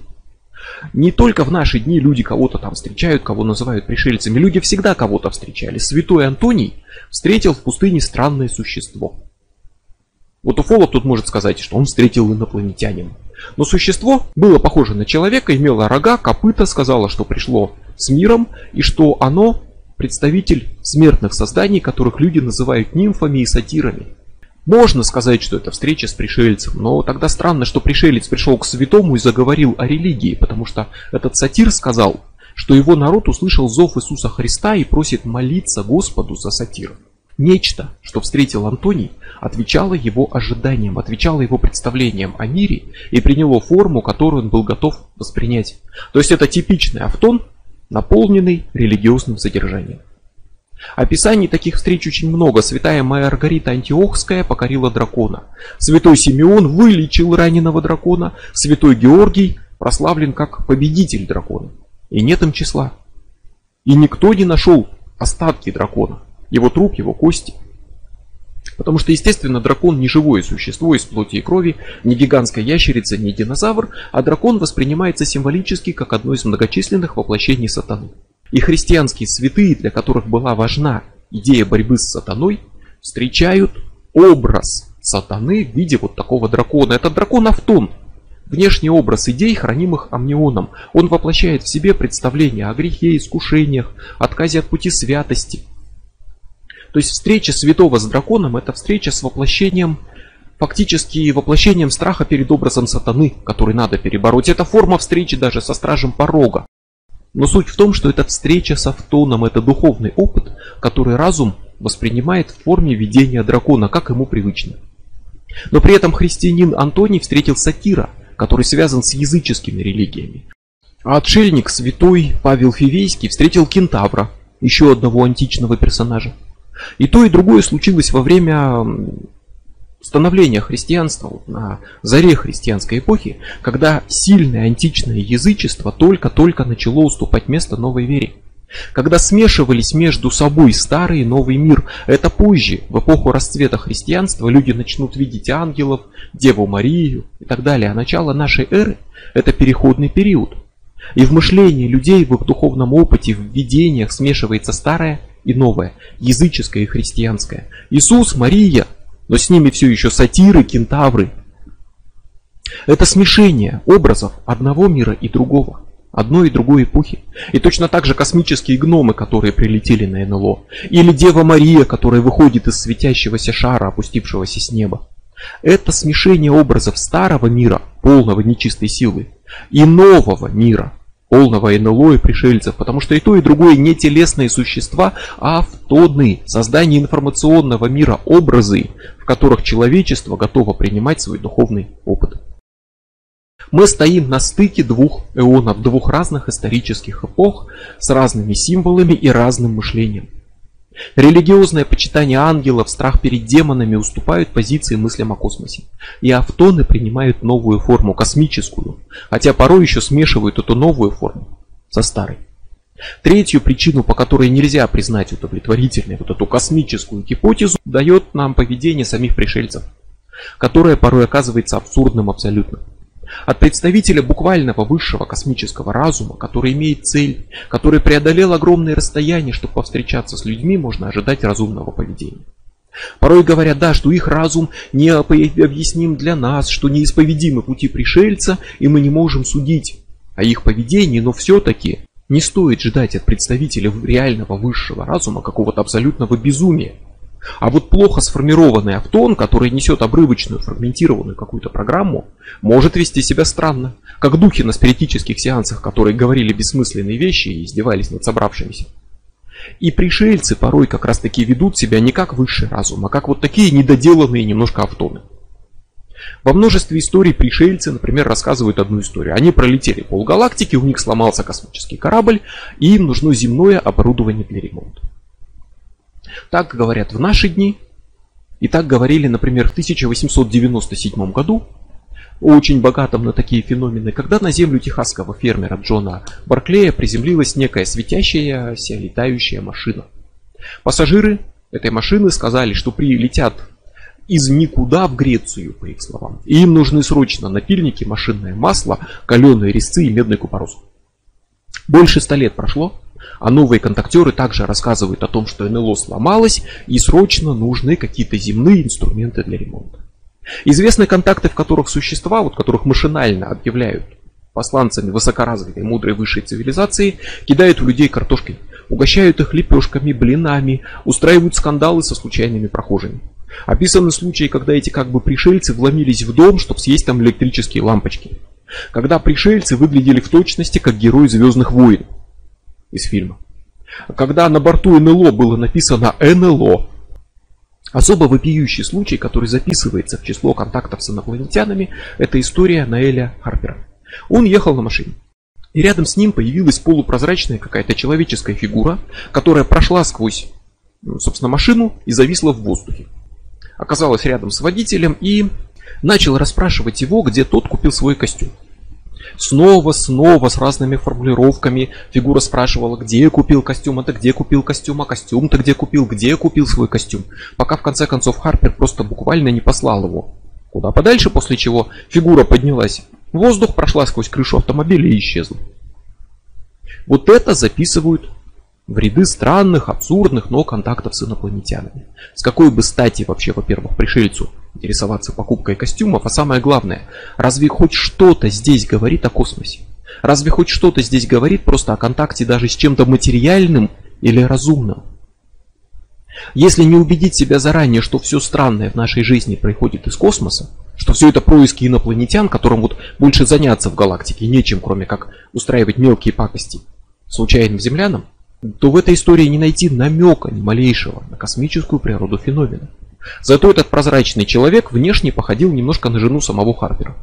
Не только в наши дни люди кого-то там встречают, кого называют пришельцами. Люди всегда кого-то встречали. Святой Антоний встретил в пустыне странное существо. Вот уфолог тут может сказать, что он встретил инопланетянина. Но существо было похоже на человека, имело рога, копыта, сказала, что пришло с миром, и что оно представитель смертных созданий, которых люди называют нимфами и сатирами. Можно сказать, что это встреча с пришельцем, но тогда странно, что пришелец пришел к святому и заговорил о религии, потому что этот сатир сказал, что его народ услышал зов Иисуса Христа и просит молиться Господу за сатиров. Нечто, что встретил Антоний, отвечало его ожиданиям, отвечало его представлениям о мире и приняло форму, которую он был готов воспринять. То есть это типичный автон, наполненный религиозным содержанием. Описаний таких встреч очень много. Святая Маргарита Антиохская покорила дракона. Святой Симеон вылечил раненого дракона. Святой Георгий прославлен как победитель дракона. И нет им числа. И никто не нашел остатки дракона. Его труп, его кости. Потому что, естественно, дракон не живое существо из плоти и крови, не гигантская ящерица, не динозавр, а дракон воспринимается символически как одно из многочисленных воплощений сатаны. И христианские святые, для которых была важна идея борьбы с сатаной, встречают образ сатаны в виде вот такого дракона. Это дракон Автон. внешний образ идей, хранимых амнионом. Он воплощает в себе представление о грехе, искушениях, отказе от пути святости. То есть встреча святого с драконом – это встреча с воплощением, фактически воплощением страха перед образом сатаны, который надо перебороть. Это форма встречи даже со стражем порога. Но суть в том, что это встреча с автоном, это духовный опыт, который разум воспринимает в форме видения дракона, как ему привычно. Но при этом христианин Антоний встретил сатира, который связан с языческими религиями. А отшельник святой Павел Фивейский встретил кентавра, еще одного античного персонажа. И то, и другое случилось во время становления христианства, на заре христианской эпохи, когда сильное античное язычество только-только начало уступать место новой вере. Когда смешивались между собой старый и новый мир, это позже, в эпоху расцвета христианства, люди начнут видеть ангелов, Деву Марию и так далее. А начало нашей эры – это переходный период. И в мышлении людей, в их духовном опыте, в видениях смешивается старое и новое, языческое и христианское. Иисус, Мария, но с ними все еще сатиры, кентавры. Это смешение образов одного мира и другого одной и другой эпохи. И точно так же космические гномы, которые прилетели на НЛО. Или Дева Мария, которая выходит из светящегося шара, опустившегося с неба. Это смешение образов старого мира, полного нечистой силы, и нового мира, полного НЛО и пришельцев, потому что и то, и другое не телесные существа, а автоны, создание информационного мира, образы, в которых человечество готово принимать свой духовный опыт. Мы стоим на стыке двух эонов, двух разных исторических эпох с разными символами и разным мышлением. Религиозное почитание ангелов, страх перед демонами уступают позиции мыслям о космосе. И автоны принимают новую форму, космическую, хотя порой еще смешивают эту новую форму со старой. Третью причину, по которой нельзя признать удовлетворительной вот эту космическую гипотезу, дает нам поведение самих пришельцев, которое порой оказывается абсурдным абсолютно. От представителя буквального высшего космического разума, который имеет цель, который преодолел огромные расстояния, чтобы повстречаться с людьми, можно ожидать разумного поведения. Порой говорят, да, что их разум не объясним для нас, что неисповедимы пути пришельца, и мы не можем судить о их поведении, но все-таки не стоит ждать от представителя реального высшего разума какого-то абсолютного безумия. А вот плохо сформированный автон, который несет обрывочную, фрагментированную какую-то программу, может вести себя странно. Как духи на спиритических сеансах, которые говорили бессмысленные вещи и издевались над собравшимися. И пришельцы порой как раз таки ведут себя не как высший разум, а как вот такие недоделанные немножко автоны. Во множестве историй пришельцы, например, рассказывают одну историю. Они пролетели полгалактики, у них сломался космический корабль, и им нужно земное оборудование для ремонта. Так говорят в наши дни. И так говорили, например, в 1897 году, очень богатом на такие феномены, когда на землю техасского фермера Джона Барклея приземлилась некая светящаяся летающая машина. Пассажиры этой машины сказали, что прилетят из никуда в Грецию, по их словам. И им нужны срочно напильники, машинное масло, каленые резцы и медный купорос. Больше ста лет прошло, а новые контактеры также рассказывают о том, что НЛО сломалось и срочно нужны какие-то земные инструменты для ремонта. Известны контакты, в которых существа, вот которых машинально объявляют посланцами высокоразвитой, мудрой высшей цивилизации, кидают в людей картошкой, угощают их лепешками, блинами, устраивают скандалы со случайными прохожими. Описаны случаи, когда эти как бы пришельцы вломились в дом, чтобы съесть там электрические лампочки. Когда пришельцы выглядели в точности как герои Звездных войн из фильма. Когда на борту НЛО было написано НЛО, особо вопиющий случай, который записывается в число контактов с инопланетянами, это история Наэля Харпера. Он ехал на машине. И рядом с ним появилась полупрозрачная какая-то человеческая фигура, которая прошла сквозь, ну, собственно, машину и зависла в воздухе. Оказалась рядом с водителем и начал расспрашивать его, где тот купил свой костюм. Снова, снова с разными формулировками фигура спрашивала, где я купил костюм, это где купил костюм, а костюм-то где купил, где я купил свой костюм. Пока в конце концов Харпер просто буквально не послал его куда подальше, после чего фигура поднялась в воздух, прошла сквозь крышу автомобиля и исчезла. Вот это записывают в ряды странных, абсурдных, но контактов с инопланетянами. С какой бы стати вообще, во-первых, пришельцу интересоваться покупкой костюмов, а самое главное, разве хоть что-то здесь говорит о космосе? Разве хоть что-то здесь говорит просто о контакте даже с чем-то материальным или разумным? Если не убедить себя заранее, что все странное в нашей жизни происходит из космоса, что все это происки инопланетян, которым вот больше заняться в галактике нечем, кроме как устраивать мелкие пакости случайным землянам, то в этой истории не найти намека ни малейшего на космическую природу феномена. Зато этот прозрачный человек внешне походил немножко на жену самого Харпера,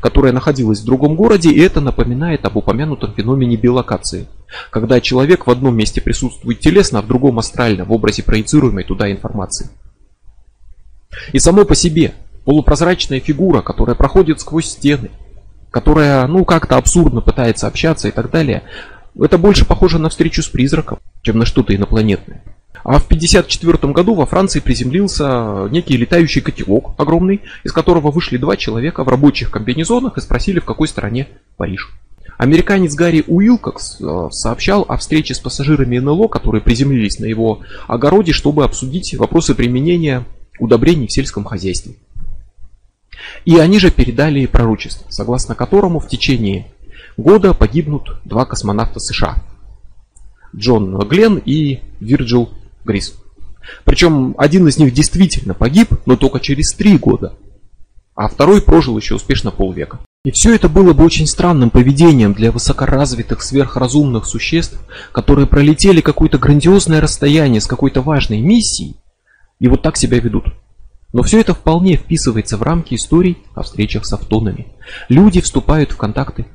которая находилась в другом городе, и это напоминает об упомянутом феномене билокации, когда человек в одном месте присутствует телесно, а в другом астрально, в образе проецируемой туда информации. И само по себе полупрозрачная фигура, которая проходит сквозь стены, которая, ну, как-то абсурдно пытается общаться и так далее, это больше похоже на встречу с призраком, чем на что-то инопланетное. А в 1954 году во Франции приземлился некий летающий котелок огромный, из которого вышли два человека в рабочих комбинезонах и спросили, в какой стране Париж. Американец Гарри Уилкокс э, сообщал о встрече с пассажирами НЛО, которые приземлились на его огороде, чтобы обсудить вопросы применения удобрений в сельском хозяйстве. И они же передали пророчество, согласно которому в течение года погибнут два космонавта США. Джон Гленн и Вирджил Грис. Причем один из них действительно погиб, но только через три года, а второй прожил еще успешно полвека. И все это было бы очень странным поведением для высокоразвитых сверхразумных существ, которые пролетели какое-то грандиозное расстояние с какой-то важной миссией и вот так себя ведут. Но все это вполне вписывается в рамки историй о встречах с автонами. Люди вступают в контакты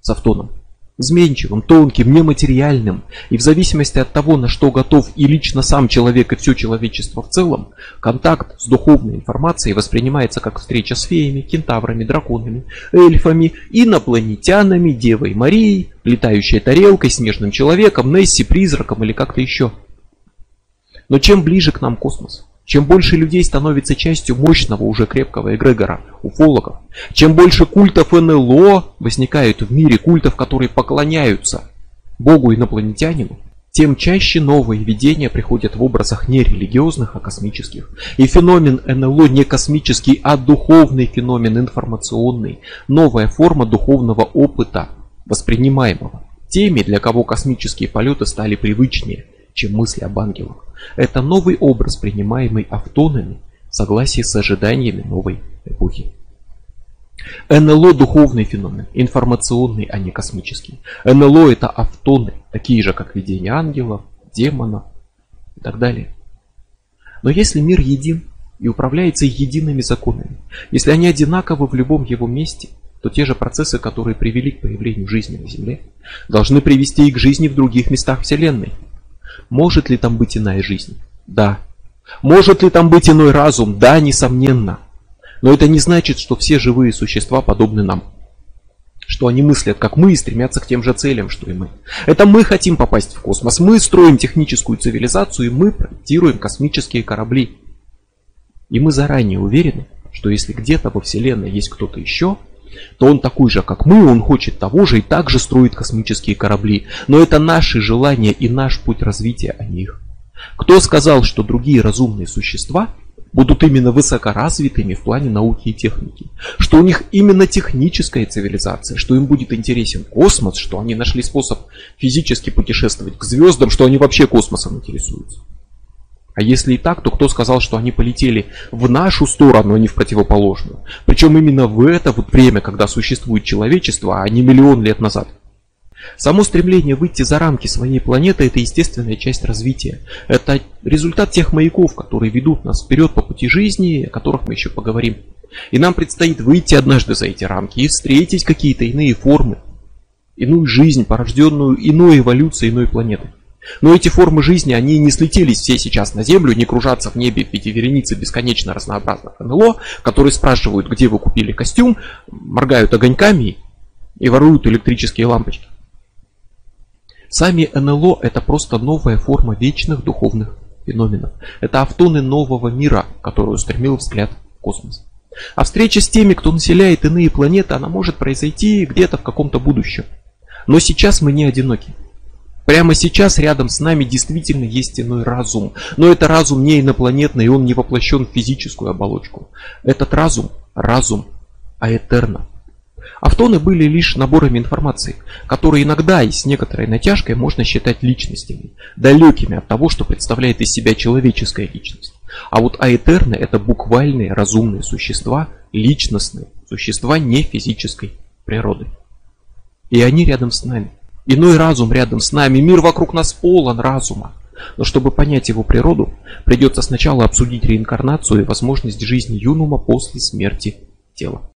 с автоном. Изменчивым, тонким, нематериальным. И в зависимости от того, на что готов и лично сам человек, и все человечество в целом, контакт с духовной информацией воспринимается как встреча с феями, кентаврами, драконами, эльфами, инопланетянами, Девой Марией, летающей тарелкой, снежным человеком, Несси, призраком или как-то еще. Но чем ближе к нам космос, чем больше людей становится частью мощного уже крепкого эгрегора уфологов, чем больше культов НЛО возникает в мире, культов, которые поклоняются Богу инопланетянину, тем чаще новые видения приходят в образах не религиозных, а космических. И феномен НЛО не космический, а духовный феномен, информационный, новая форма духовного опыта, воспринимаемого. Теми, для кого космические полеты стали привычнее, чем мысли об ангелах. Это новый образ, принимаемый автонами в согласии с ожиданиями новой эпохи. НЛО – духовный феномен, информационный, а не космический. НЛО – это автоны, такие же, как видение ангелов, демонов и так далее. Но если мир един и управляется едиными законами, если они одинаковы в любом его месте, то те же процессы, которые привели к появлению жизни на Земле, должны привести и к жизни в других местах Вселенной – может ли там быть иная жизнь? Да. Может ли там быть иной разум? Да, несомненно. Но это не значит, что все живые существа подобны нам. Что они мыслят, как мы, и стремятся к тем же целям, что и мы. Это мы хотим попасть в космос. Мы строим техническую цивилизацию, и мы проектируем космические корабли. И мы заранее уверены, что если где-то во Вселенной есть кто-то еще, то он такой же, как мы, он хочет того же и также строит космические корабли. Но это наши желания и наш путь развития, а не их. Кто сказал, что другие разумные существа будут именно высокоразвитыми в плане науки и техники? Что у них именно техническая цивилизация, что им будет интересен космос, что они нашли способ физически путешествовать к звездам, что они вообще космосом интересуются? А если и так, то кто сказал, что они полетели в нашу сторону, а не в противоположную? Причем именно в это вот время, когда существует человечество, а не миллион лет назад. Само стремление выйти за рамки своей планеты – это естественная часть развития. Это результат тех маяков, которые ведут нас вперед по пути жизни, о которых мы еще поговорим. И нам предстоит выйти однажды за эти рамки и встретить какие-то иные формы, иную жизнь, порожденную иной эволюцией иной планеты. Но эти формы жизни, они не слетелись все сейчас на Землю, не кружатся в небе в виде вереницы бесконечно разнообразных НЛО, которые спрашивают, где вы купили костюм, моргают огоньками и воруют электрические лампочки. Сами НЛО это просто новая форма вечных духовных феноменов. Это автоны нового мира, который устремил взгляд в космос. А встреча с теми, кто населяет иные планеты, она может произойти где-то в каком-то будущем. Но сейчас мы не одиноки. Прямо сейчас рядом с нами действительно есть иной разум. Но это разум не инопланетный, и он не воплощен в физическую оболочку. Этот разум – разум аэтерна. Автоны были лишь наборами информации, которые иногда и с некоторой натяжкой можно считать личностями, далекими от того, что представляет из себя человеческая личность. А вот аэтерны – это буквальные разумные существа, личностные существа не физической природы. И они рядом с нами. Иной разум рядом с нами, мир вокруг нас полон разума. Но чтобы понять его природу, придется сначала обсудить реинкарнацию и возможность жизни юнума после смерти тела.